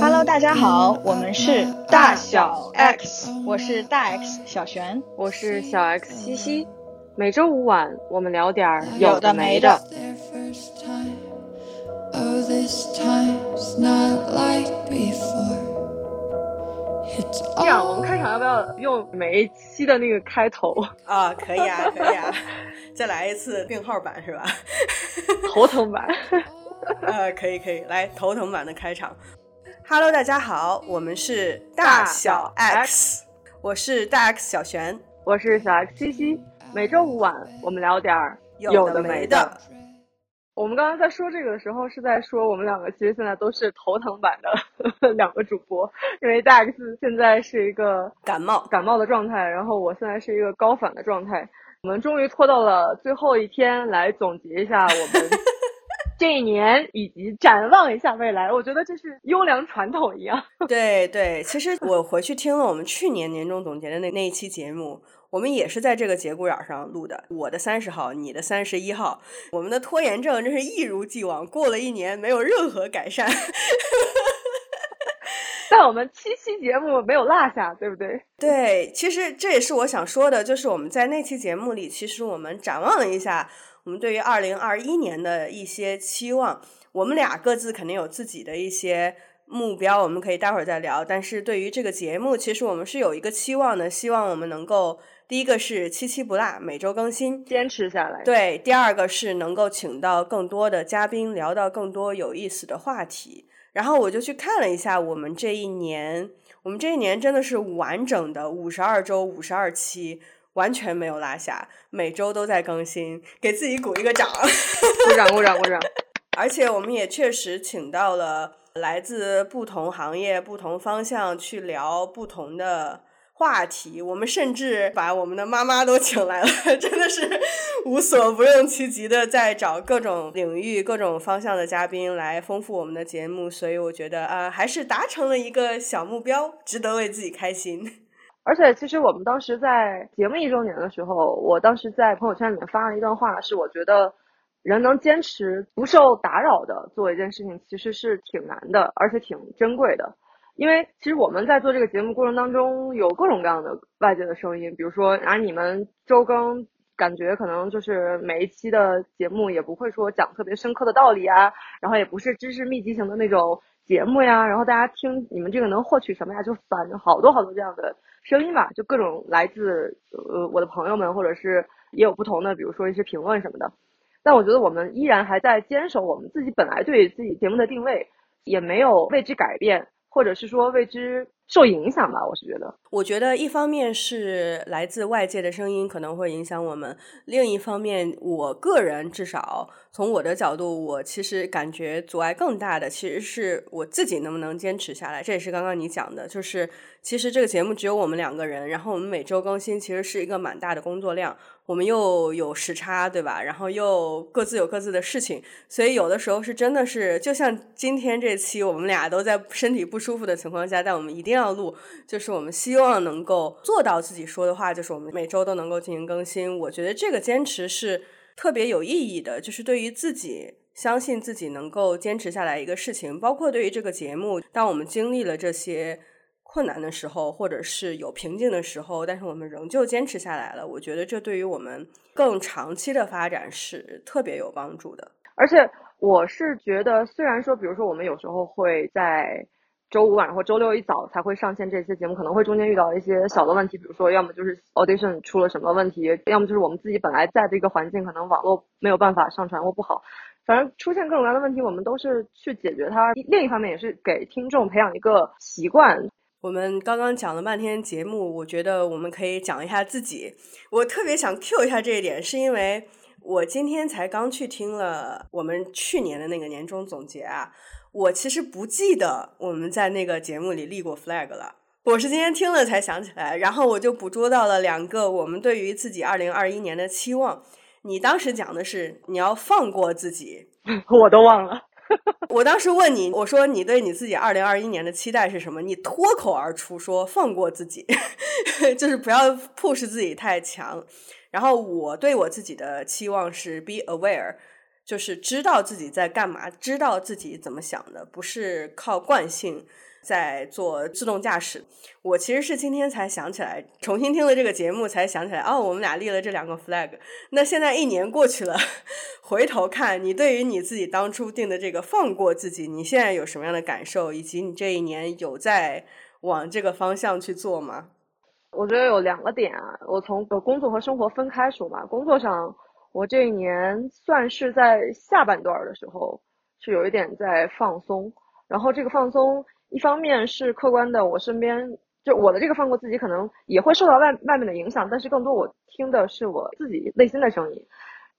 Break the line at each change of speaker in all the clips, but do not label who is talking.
Hello，大家好，我们是大小 X，我是大 X 小璇，
我是小 X 西西。每周五晚，我们聊点儿
有的没的。
这样，我们开场要不要用每一期的那个开头
啊？可以啊，可以啊，再来一次病号版是吧？
头疼版。
呃，可以可以，来头疼版的开场。Hello，大家好，我们是大小 X，我是大 X 小璇，
我是小 X 西西。每周五晚，我们聊点儿
有的没的。
我们刚刚在说这个的时候，是在说我们两个其实现在都是头疼版的 两个主播，因为大 X 现在是一个
感冒
感冒的状态，然后我现在是一个高反的状态。我们终于拖到了最后一天来总结一下我们。这一年以及展望一下未来，我觉得这是优良传统一样。
对对，其实我回去听了我们去年年终总结的那那一期节目，我们也是在这个节骨眼上录的。我的三十号，你的三十一号，我们的拖延症真是一如既往，过了一年没有任何改善。
但我们七期节目没有落下，对不对？
对，其实这也是我想说的，就是我们在那期节目里，其实我们展望了一下。我们对于二零二一年的一些期望，我们俩各自肯定有自己的一些目标，我们可以待会儿再聊。但是对于这个节目，其实我们是有一个期望的，希望我们能够第一个是七七不落，每周更新，
坚持下来。
对，第二个是能够请到更多的嘉宾，聊到更多有意思的话题。然后我就去看了一下我们这一年，我们这一年真的是完整的五十二周，五十二期。完全没有落下，每周都在更新，给自己鼓一个掌，
鼓掌鼓掌鼓掌！
而且我们也确实请到了来自不同行业、不同方向去聊不同的话题。我们甚至把我们的妈妈都请来了，真的是无所不用其极的在找各种领域、各种方向的嘉宾来丰富我们的节目。所以我觉得啊，还是达成了一个小目标，值得为自己开心。
而且，其实我们当时在节目一周年的时候，我当时在朋友圈里面发了一段话，是我觉得人能坚持不受打扰的做一件事情，其实是挺难的，而且挺珍贵的。因为其实我们在做这个节目过程当中，有各种各样的外界的声音，比如说啊，你们周更感觉可能就是每一期的节目也不会说讲特别深刻的道理啊，然后也不是知识密集型的那种节目呀，然后大家听你们这个能获取什么呀？就反正好多好多这样的。声音吧，就各种来自呃我的朋友们，或者是也有不同的，比如说一些评论什么的。但我觉得我们依然还在坚守我们自己本来对自己节目的定位，也没有为之改变，或者是说为之受影响吧。我是觉得，
我觉得一方面是来自外界的声音可能会影响我们，另一方面，我个人至少。从我的角度，我其实感觉阻碍更大的，其实是我自己能不能坚持下来。这也是刚刚你讲的，就是其实这个节目只有我们两个人，然后我们每周更新，其实是一个蛮大的工作量。我们又有时差，对吧？然后又各自有各自的事情，所以有的时候是真的是，就像今天这期，我们俩都在身体不舒服的情况下，但我们一定要录，就是我们希望能够做到自己说的话，就是我们每周都能够进行更新。我觉得这个坚持是。特别有意义的，就是对于自己相信自己能够坚持下来一个事情，包括对于这个节目，当我们经历了这些困难的时候，或者是有瓶颈的时候，但是我们仍旧坚持下来了。我觉得这对于我们更长期的发展是特别有帮助的。
而且我是觉得，虽然说，比如说我们有时候会在。周五晚上或周六一早才会上线这些节目，可能会中间遇到一些小的问题，比如说要么就是 audition 出了什么问题，要么就是我们自己本来在的一个环境可能网络没有办法上传或不好，反正出现各种各样的问题，我们都是去解决它。另一方面也是给听众培养一个习惯。
我们刚刚讲了半天节目，我觉得我们可以讲一下自己。我特别想 Q 一下这一点，是因为我今天才刚去听了我们去年的那个年终总结啊。我其实不记得我们在那个节目里立过 flag 了，我是今天听了才想起来，然后我就捕捉到了两个我们对于自己二零二一年的期望。你当时讲的是你要放过自己，
我都忘了。
我当时问你，我说你对你自己二零二一年的期待是什么？你脱口而出说放过自己，就是不要 push 自己太强。然后我对我自己的期望是 be aware。就是知道自己在干嘛，知道自己怎么想的，不是靠惯性，在做自动驾驶。我其实是今天才想起来，重新听了这个节目才想起来，哦，我们俩立了这两个 flag。那现在一年过去了，回头看你对于你自己当初定的这个放过自己，你现在有什么样的感受？以及你这一年有在往这个方向去做吗？
我觉得有两个点啊，我从工作和生活分开说嘛。工作上，我这一年算是在下半段的时候是有一点在放松，然后这个放松一方面是客观的，我身边。就我的这个放过自己，可能也会受到外外面的影响，但是更多我听的是我自己内心的声音。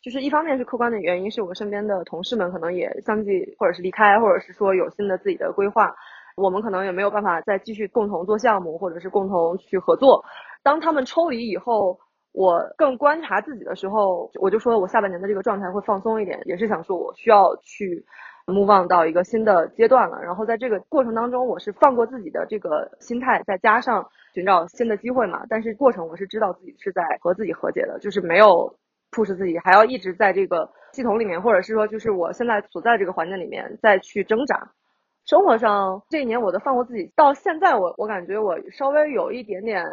就是一方面是客观的原因，是我身边的同事们可能也相继或者是离开，或者是说有新的自己的规划，我们可能也没有办法再继续共同做项目，或者是共同去合作。当他们抽离以后，我更观察自己的时候，我就说我下半年的这个状态会放松一点，也是想说我需要去。move on 到一个新的阶段了，然后在这个过程当中，我是放过自己的这个心态，再加上寻找新的机会嘛。但是过程我是知道自己是在和自己和解的，就是没有 push 自己，还要一直在这个系统里面，或者是说就是我现在所在这个环境里面再去挣扎。生活上这一年我的放过自己，到现在我我感觉我稍微有一点点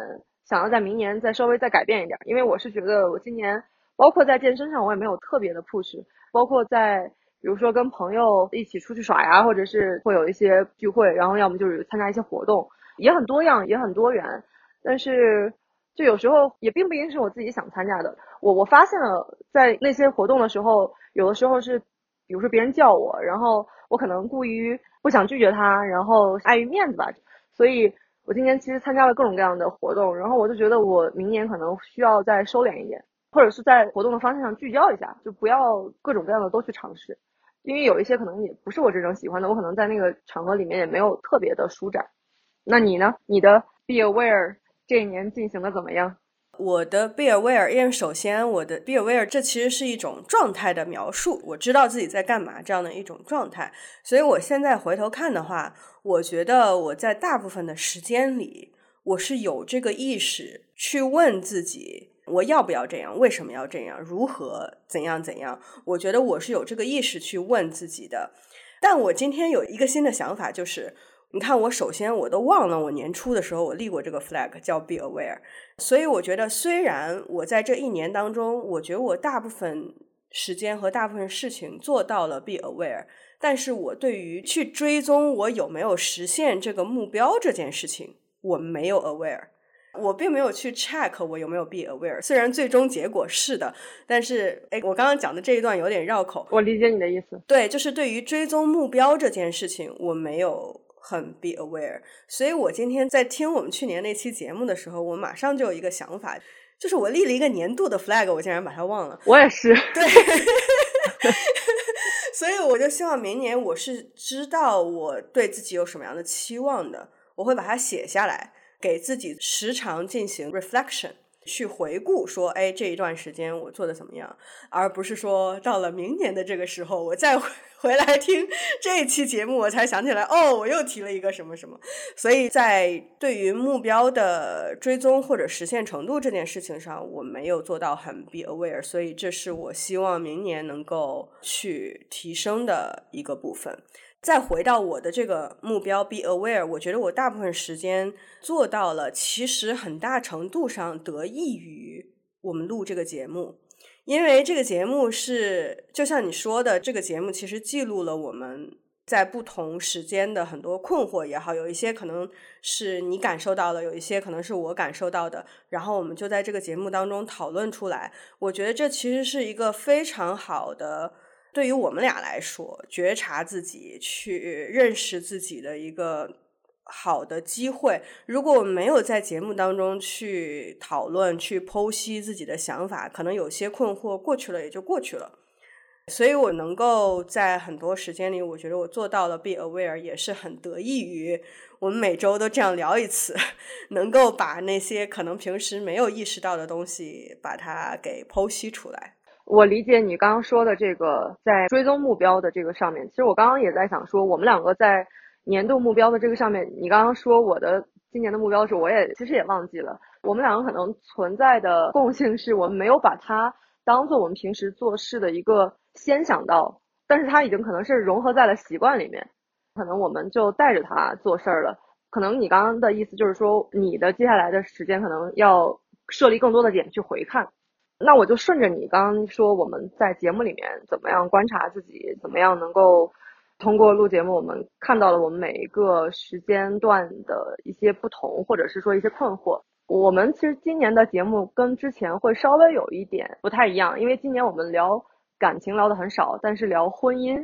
想要在明年再稍微再改变一点，因为我是觉得我今年包括在健身上我也没有特别的 push，包括在。比如说跟朋友一起出去耍呀，或者是会有一些聚会，然后要么就是参加一些活动，也很多样，也很多元。但是就有时候也并不一定是我自己想参加的。我我发现了，在那些活动的时候，有的时候是，比如说别人叫我，然后我可能故意不想拒绝他，然后碍于面子吧。所以我今年其实参加了各种各样的活动，然后我就觉得我明年可能需要再收敛一点，或者是在活动的方向上聚焦一下，就不要各种各样的都去尝试。因为有一些可能也不是我真正喜欢的，我可能在那个场合里面也没有特别的舒展。那你呢？你的 be aware 这一年进行的怎么样？
我的 be aware，因为首先我的 be aware 这其实是一种状态的描述，我知道自己在干嘛这样的一种状态。所以我现在回头看的话，我觉得我在大部分的时间里，我是有这个意识去问自己。我要不要这样？为什么要这样？如何怎样怎样？我觉得我是有这个意识去问自己的。但我今天有一个新的想法，就是你看，我首先我都忘了，我年初的时候我立过这个 flag，叫 be aware。所以我觉得，虽然我在这一年当中，我觉得我大部分时间和大部分事情做到了 be aware，但是我对于去追踪我有没有实现这个目标这件事情，我没有 aware。我并没有去 check 我有没有 be aware，虽然最终结果是的，但是哎，我刚刚讲的这一段有点绕口。
我理解你的意思。
对，就是对于追踪目标这件事情，我没有很 be aware。所以我今天在听我们去年那期节目的时候，我马上就有一个想法，就是我立了一个年度的 flag，我竟然把它忘了。
我也是。
对。所以我就希望明年我是知道我对自己有什么样的期望的，我会把它写下来。给自己时常进行 reflection，去回顾说，哎，这一段时间我做的怎么样，而不是说到了明年的这个时候，我再回 来听这一期节目，我才想起来，哦，我又提了一个什么什么。所以在对于目标的追踪或者实现程度这件事情上，我没有做到很 be aware，所以这是我希望明年能够去提升的一个部分。再回到我的这个目标，be aware。我觉得我大部分时间做到了，其实很大程度上得益于我们录这个节目，因为这个节目是就像你说的，这个节目其实记录了我们在不同时间的很多困惑也好，有一些可能是你感受到的，有一些可能是我感受到的，然后我们就在这个节目当中讨论出来。我觉得这其实是一个非常好的。对于我们俩来说，觉察自己、去认识自己的一个好的机会。如果我们没有在节目当中去讨论、去剖析自己的想法，可能有些困惑过去了也就过去了。所以我能够在很多时间里，我觉得我做到了 be aware，也是很得益于我们每周都这样聊一次，能够把那些可能平时没有意识到的东西，把它给剖析出来。
我理解你刚刚说的这个在追踪目标的这个上面，其实我刚刚也在想说，我们两个在年度目标的这个上面，你刚刚说我的今年的目标是，我也其实也忘记了。我们两个可能存在的共性是我们没有把它当做我们平时做事的一个先想到，但是它已经可能是融合在了习惯里面。可能我们就带着它做事儿了。可能你刚刚的意思就是说，你的接下来的时间可能要设立更多的点去回看。那我就顺着你刚刚说，我们在节目里面怎么样观察自己，怎么样能够通过录节目，我们看到了我们每一个时间段的一些不同，或者是说一些困惑。我们其实今年的节目跟之前会稍微有一点不太一样，因为今年我们聊。感情聊的很少，但是聊婚姻，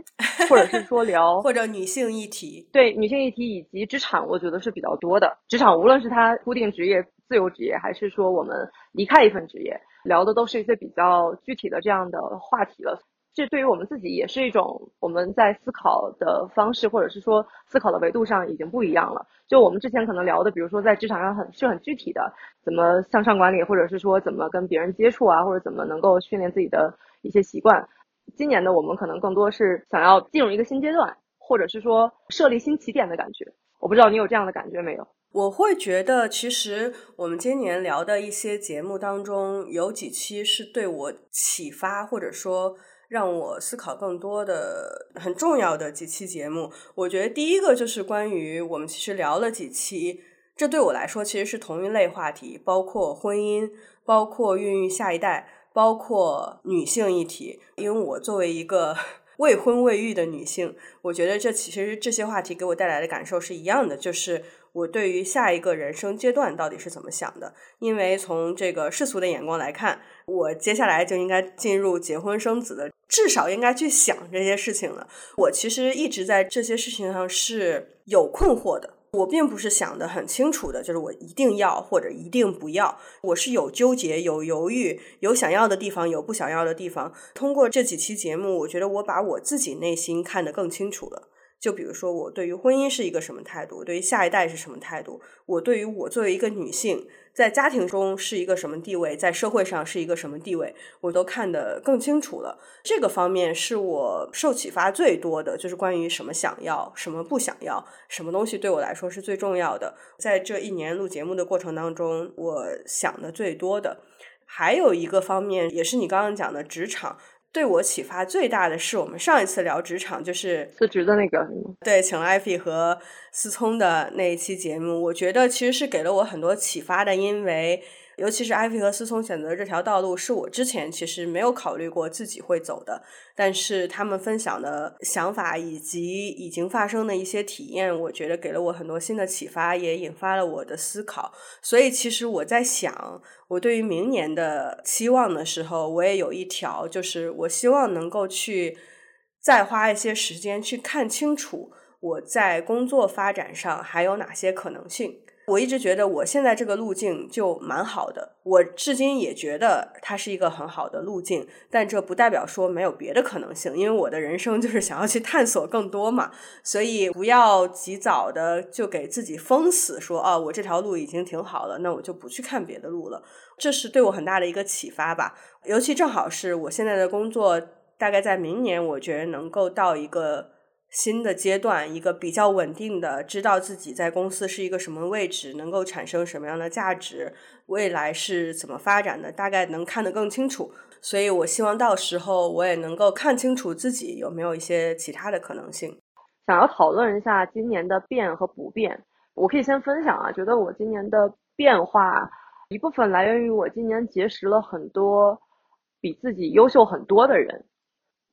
或者是说聊
或者女性议题，
对女性议题以及职场，我觉得是比较多的。职场无论是他固定职业、自由职业，还是说我们离开一份职业，聊的都是一些比较具体的这样的话题了。这对于我们自己也是一种我们在思考的方式，或者是说思考的维度上已经不一样了。就我们之前可能聊的，比如说在职场上很是很具体的，怎么向上管理，或者是说怎么跟别人接触啊，或者怎么能够训练自己的。一些习惯，今年的我们可能更多是想要进入一个新阶段，或者是说设立新起点的感觉。我不知道你有这样的感觉没有？
我会觉得，其实我们今年聊的一些节目当中，有几期是对我启发，或者说让我思考更多的很重要的几期节目。我觉得第一个就是关于我们其实聊了几期，这对我来说其实是同一类话题，包括婚姻，包括孕育下一代。包括女性议题，因为我作为一个未婚未育的女性，我觉得这其实这些话题给我带来的感受是一样的，就是我对于下一个人生阶段到底是怎么想的。因为从这个世俗的眼光来看，我接下来就应该进入结婚生子的，至少应该去想这些事情了。我其实一直在这些事情上是有困惑的。我并不是想的很清楚的，就是我一定要或者一定不要，我是有纠结、有犹豫、有想要的地方、有不想要的地方。通过这几期节目，我觉得我把我自己内心看得更清楚了。就比如说，我对于婚姻是一个什么态度？对于下一代是什么态度？我对于我作为一个女性。在家庭中是一个什么地位，在社会上是一个什么地位，我都看得更清楚了。这个方面是我受启发最多的，就是关于什么想要，什么不想要，什么东西对我来说是最重要的。在这一年录节目的过程当中，我想的最多的，还有一个方面，也是你刚刚讲的职场。对我启发最大的是，我们上一次聊职场就是
辞职的那个，
对，请了艾菲和思聪的那一期节目，我觉得其实是给了我很多启发的，因为。尤其是艾菲和思聪选择这条道路，是我之前其实没有考虑过自己会走的。但是他们分享的想法以及已经发生的一些体验，我觉得给了我很多新的启发，也引发了我的思考。所以，其实我在想，我对于明年的期望的时候，我也有一条，就是我希望能够去再花一些时间去看清楚我在工作发展上还有哪些可能性。我一直觉得我现在这个路径就蛮好的，我至今也觉得它是一个很好的路径，但这不代表说没有别的可能性，因为我的人生就是想要去探索更多嘛，所以不要及早的就给自己封死，说啊，我这条路已经挺好了，那我就不去看别的路了。这是对我很大的一个启发吧，尤其正好是我现在的工作，大概在明年，我觉得能够到一个。新的阶段，一个比较稳定的，知道自己在公司是一个什么位置，能够产生什么样的价值，未来是怎么发展的，大概能看得更清楚。所以我希望到时候我也能够看清楚自己有没有一些其他的可能性。
想要讨论一下今年的变和不变，我可以先分享啊，觉得我今年的变化一部分来源于我今年结识了很多比自己优秀很多的人。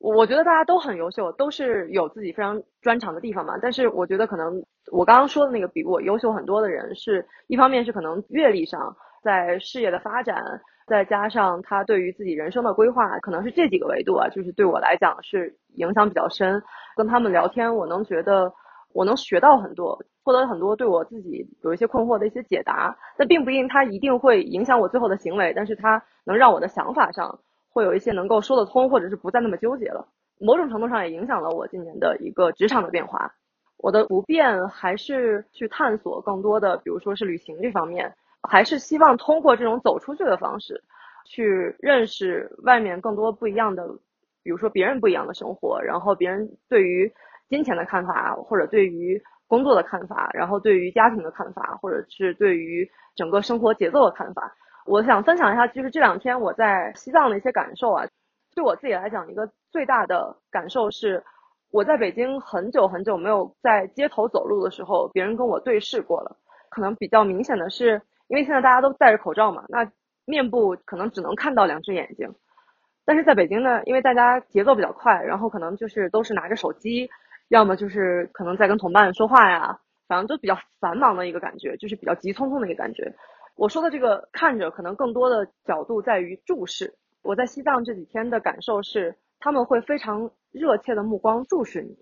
我觉得大家都很优秀，都是有自己非常专长的地方嘛。但是我觉得可能我刚刚说的那个比我优秀很多的人，是一方面是可能阅历上，在事业的发展，再加上他对于自己人生的规划，可能是这几个维度啊，就是对我来讲是影响比较深。跟他们聊天，我能觉得我能学到很多，获得很多对我自己有一些困惑的一些解答。但并不一定他一定会影响我最后的行为，但是他能让我的想法上。会有一些能够说得通，或者是不再那么纠结了。某种程度上也影响了我今年的一个职场的变化。我的不变还是去探索更多的，比如说是旅行这方面，还是希望通过这种走出去的方式，去认识外面更多不一样的，比如说别人不一样的生活，然后别人对于金钱的看法，或者对于工作的看法，然后对于家庭的看法，或者是对于整个生活节奏的看法。我想分享一下，就是这两天我在西藏的一些感受啊。对我自己来讲，一个最大的感受是，我在北京很久很久没有在街头走路的时候，别人跟我对视过了。可能比较明显的是，因为现在大家都戴着口罩嘛，那面部可能只能看到两只眼睛。但是在北京呢，因为大家节奏比较快，然后可能就是都是拿着手机，要么就是可能在跟同伴说话呀，反正就比较繁忙的一个感觉，就是比较急匆匆的一个感觉。我说的这个看着，可能更多的角度在于注视。我在西藏这几天的感受是，他们会非常热切的目光注视你，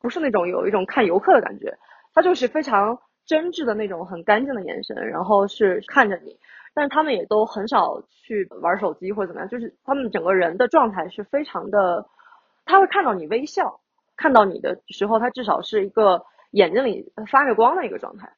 不是那种有一种看游客的感觉，他就是非常真挚的那种很干净的眼神，然后是看着你。但是他们也都很少去玩手机或者怎么样，就是他们整个人的状态是非常的，他会看到你微笑，看到你的时候，他至少是一个眼睛里发着光的一个状态。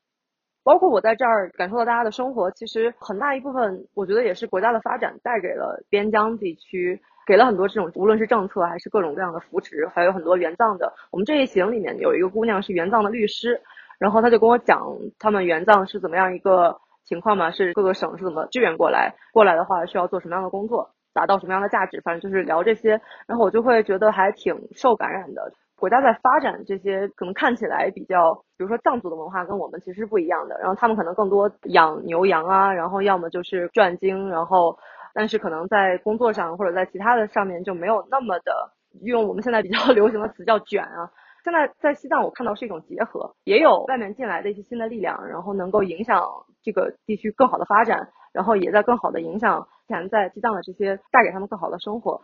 包括我在这儿感受到大家的生活，其实很大一部分，我觉得也是国家的发展带给了边疆地区，给了很多这种无论是政策还是各种各样的扶持，还有很多援藏的。我们这一行里面有一个姑娘是援藏的律师，然后她就跟我讲他们援藏是怎么样一个。情况嘛，是各个省是怎么支援过来？过来的话需要做什么样的工作，达到什么样的价值？反正就是聊这些，然后我就会觉得还挺受感染的。国家在发展这些，可能看起来比较，比如说藏族的文化跟我们其实是不一样的。然后他们可能更多养牛羊啊，然后要么就是转经，然后但是可能在工作上或者在其他的上面就没有那么的，用我们现在比较 流行的词叫卷啊。现在在西藏，我看到是一种结合，也有外面进来的一些新的力量，然后能够影响这个地区更好的发展，然后也在更好的影响前在西藏的这些，带给他们更好的生活。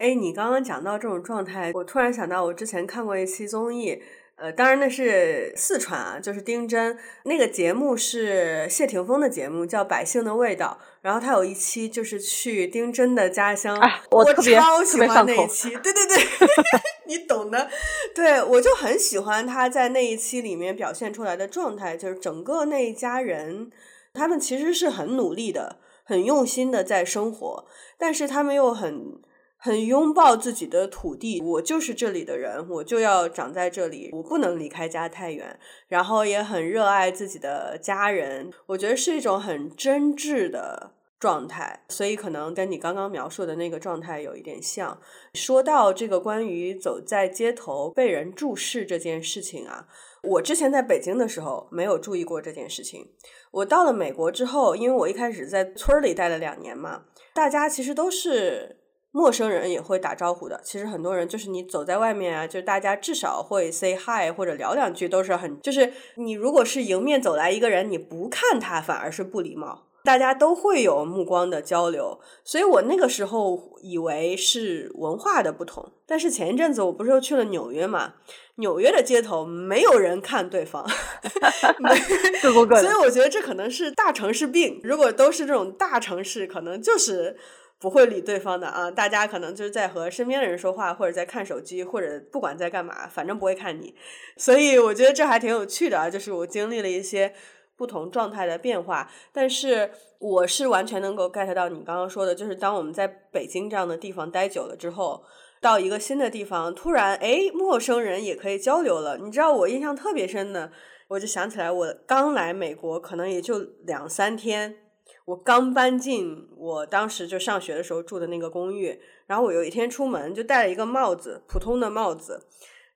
哎，你刚刚讲到这种状态，我突然想到，我之前看过一期综艺。呃，当然那是四川啊，就是丁真那个节目是谢霆锋的节目，叫《百姓的味道》。然后他有一期就是去丁真的家乡，
我
超喜欢那一期。对对对，你懂的。对我就很喜欢他在那一期里面表现出来的状态，就是整个那一家人，他们其实是很努力的，很用心的在生活，但是他们又很。很拥抱自己的土地，我就是这里的人，我就要长在这里，我不能离开家太远。然后也很热爱自己的家人，我觉得是一种很真挚的状态，所以可能跟你刚刚描述的那个状态有一点像。说到这个关于走在街头被人注视这件事情啊，我之前在北京的时候没有注意过这件事情。我到了美国之后，因为我一开始在村里待了两年嘛，大家其实都是。陌生人也会打招呼的。其实很多人就是你走在外面啊，就大家至少会 say hi 或者聊两句，都是很就是你如果是迎面走来一个人，你不看他反而是不礼貌。大家都会有目光的交流，所以我那个时候以为是文化的不同。但是前一阵子我不是又去了纽约嘛？纽约的街头没有人看对方，所以我觉得这可能是大城市病。如果都是这种大城市，可能就是。不会理对方的啊，大家可能就是在和身边的人说话，或者在看手机，或者不管在干嘛，反正不会看你。所以我觉得这还挺有趣的啊，就是我经历了一些不同状态的变化。但是我是完全能够 get 到你刚刚说的，就是当我们在北京这样的地方待久了之后，到一个新的地方，突然哎，陌生人也可以交流了。你知道我印象特别深的，我就想起来我刚来美国，可能也就两三天。我刚搬进我当时就上学的时候住的那个公寓，然后我有一天出门就戴了一个帽子，普通的帽子，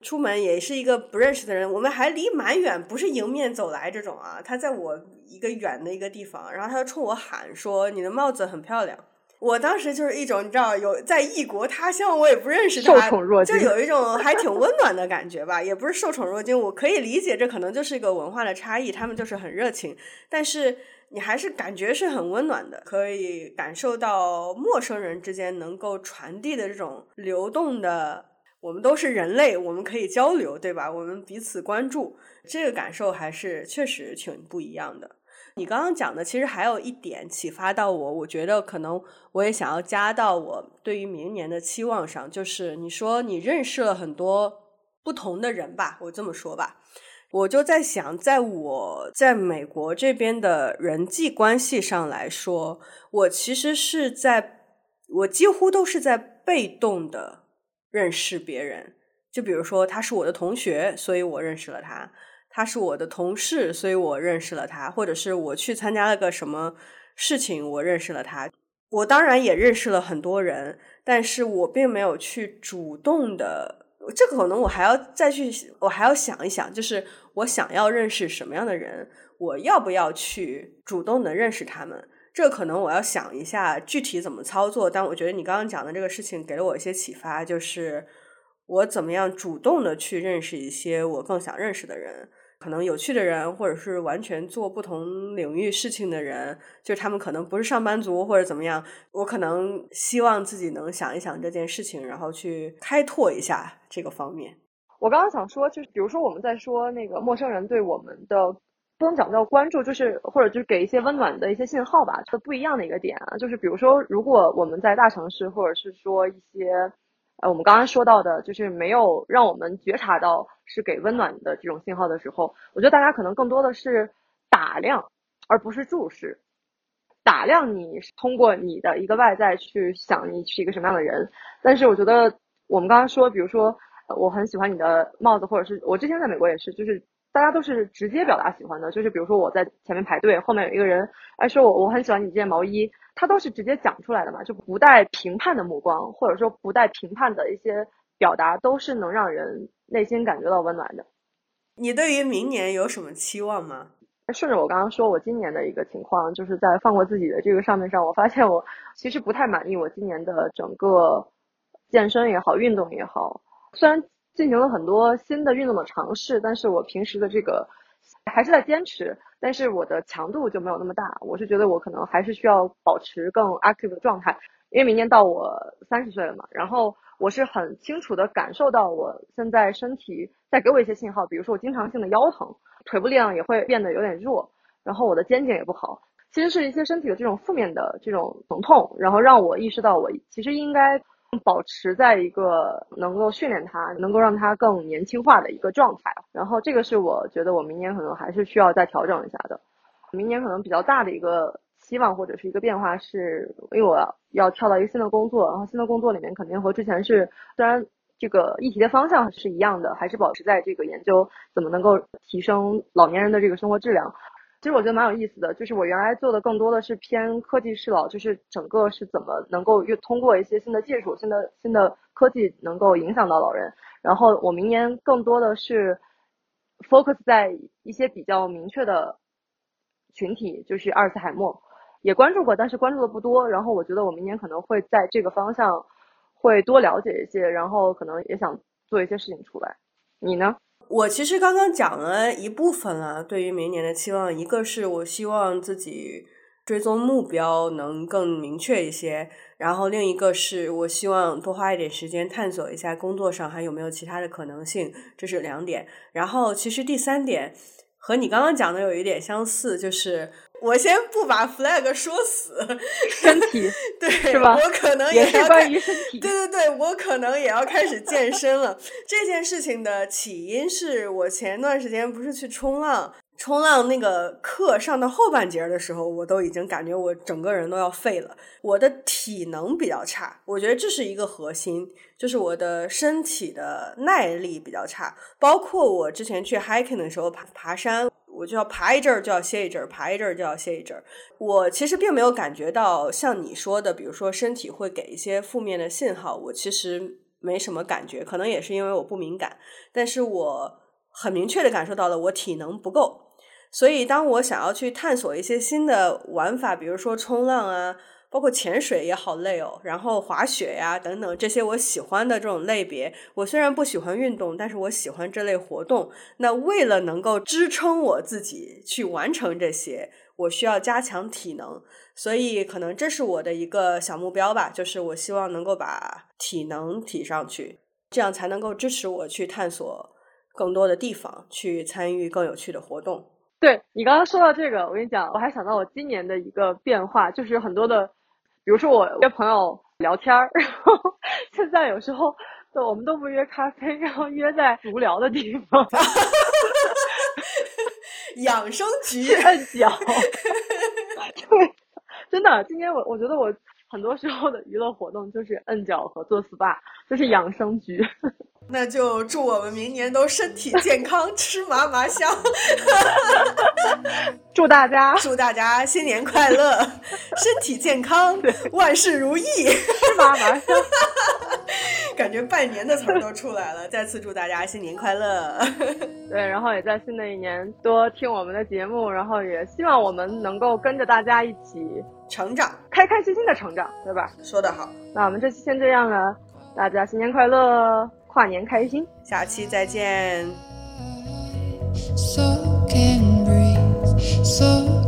出门也是一个不认识的人，我们还离蛮远，不是迎面走来这种啊，他在我一个远的一个地方，然后他就冲我喊说：“你的帽子很漂亮。”我当时就是一种你知道有在异国他乡，我也不认识他，就有一种还挺温暖的感觉吧，也不是受宠若惊，我可以理解这可能就是一个文化的差异，他们就是很热情，但是。你还是感觉是很温暖的，可以感受到陌生人之间能够传递的这种流动的，我们都是人类，我们可以交流，对吧？我们彼此关注，这个感受还是确实挺不一样的。你刚刚讲的其实还有一点启发到我，我觉得可能我也想要加到我对于明年的期望上，就是你说你认识了很多不同的人吧，我这么说吧。我就在想，在我在美国这边的人际关系上来说，我其实是在，我几乎都是在被动的认识别人。就比如说，他是我的同学，所以我认识了他；他是我的同事，所以我认识了他；或者是我去参加了个什么事情，我认识了他。我当然也认识了很多人，但是我并没有去主动的。这可能我还要再去，我还要想一想，就是我想要认识什么样的人，我要不要去主动的认识他们？这可能我要想一下具体怎么操作。但我觉得你刚刚讲的这个事情给了我一些启发，就是我怎么样主动的去认识一些我更想认识的人。可能有趣的人，或者是完全做不同领域事情的人，就是他们可能不是上班族或者怎么样。我可能希望自己能想一想这件事情，然后去开拓一下这个方面。
我刚刚想说，就是比如说我们在说那个陌生人对我们的不能讲叫关注，就是或者就是给一些温暖的一些信号吧。这不一样的一个点啊，就是比如说如果我们在大城市，或者是说一些。呃，我们刚刚说到的，就是没有让我们觉察到是给温暖的这种信号的时候，我觉得大家可能更多的是打量，而不是注视。打量你是通过你的一个外在去想你是一个什么样的人，但是我觉得我们刚刚说，比如说我很喜欢你的帽子，或者是我之前在美国也是，就是大家都是直接表达喜欢的，就是比如说我在前面排队，后面有一个人哎说我我很喜欢你这件毛衣。他都是直接讲出来的嘛，就不带评判的目光，或者说不带评判的一些表达，都是能让人内心感觉到温暖的。
你对于明年有什么期望吗？
顺着我刚刚说，我今年的一个情况，就是在放过自己的这个上面上，我发现我其实不太满意我今年的整个健身也好，运动也好，虽然进行了很多新的运动的尝试，但是我平时的这个。还是在坚持，但是我的强度就没有那么大。我是觉得我可能还是需要保持更 active 的状态，因为明年到我三十岁了嘛。然后我是很清楚的感受到我现在身体在给我一些信号，比如说我经常性的腰疼，腿部力量也会变得有点弱，然后我的肩颈也不好。其实是一些身体的这种负面的这种疼痛，然后让我意识到我其实应该。保持在一个能够训练他，能够让他更年轻化的一个状态。然后这个是我觉得我明年可能还是需要再调整一下的。明年可能比较大的一个希望或者是一个变化，是因为我要跳到一个新的工作，然后新的工作里面肯定和之前是虽然这个议题的方向是一样的，还是保持在这个研究怎么能够提升老年人的这个生活质量。其实我觉得蛮有意思的，就是我原来做的更多的是偏科技适老，就是整个是怎么能够又通过一些新的技术、新的新的科技能够影响到老人。然后我明年更多的是 focus 在一些比较明确的群体，就是阿尔茨海默，也关注过，但是关注的不多。然后我觉得我明年可能会在这个方向会多了解一些，然后可能也想做一些事情出来。你呢？
我其实刚刚讲了一部分了，对于明年的期望，一个是我希望自己追踪目标能更明确一些，然后另一个是我希望多花一点时间探索一下工作上还有没有其他的可能性，这是两点。然后其实第三点和你刚刚讲的有一点相似，就是。我先不把 flag 说死，
身体
对
是吧？
我可能
也是关于身体。
对对对，我可能也要开始健身了。这件事情的起因是我前段时间不是去冲浪，冲浪那个课上到后半截的时候，我都已经感觉我整个人都要废了。我的体能比较差，我觉得这是一个核心，就是我的身体的耐力比较差。包括我之前去 hiking 的时候，爬爬山。我就要爬一阵儿，就要歇一阵儿；爬一阵儿，就要歇一阵儿。我其实并没有感觉到像你说的，比如说身体会给一些负面的信号。我其实没什么感觉，可能也是因为我不敏感。但是我很明确的感受到了我体能不够。所以当我想要去探索一些新的玩法，比如说冲浪啊。包括潜水也好累哦，然后滑雪呀等等这些我喜欢的这种类别，我虽然不喜欢运动，但是我喜欢这类活动。那为了能够支撑我自己去完成这些，我需要加强体能，所以可能这是我的一个小目标吧，就是我希望能够把体能提上去，这样才能够支持我去探索更多的地方，去参与更有趣的活动。
对你刚刚说到这个，我跟你讲，我还想到我今年的一个变化，就是很多的。比如说我约朋友聊天儿，然后现在有时候对我们都不约咖啡，然后约在无聊的地方
养生局
摁脚。对，真的，今天我我觉得我很多时候的娱乐活动就是摁脚和做 SPA，就是养生局。
那就祝我们明年都身体健康，吃嘛嘛香。
祝大家，
祝大家新年快乐，身体健康，万事如意，
吃嘛嘛香。
感觉拜年的词儿都出来了。再次祝大家新年快乐。
对然后也在新的一年多听我们的节目然后也希望我们能够跟着大家一起
成长。
开开心心的成长对吧？
说得好。
那我们这期先这样了大家新年快乐跨年开心。
下期再见。
So can breathe so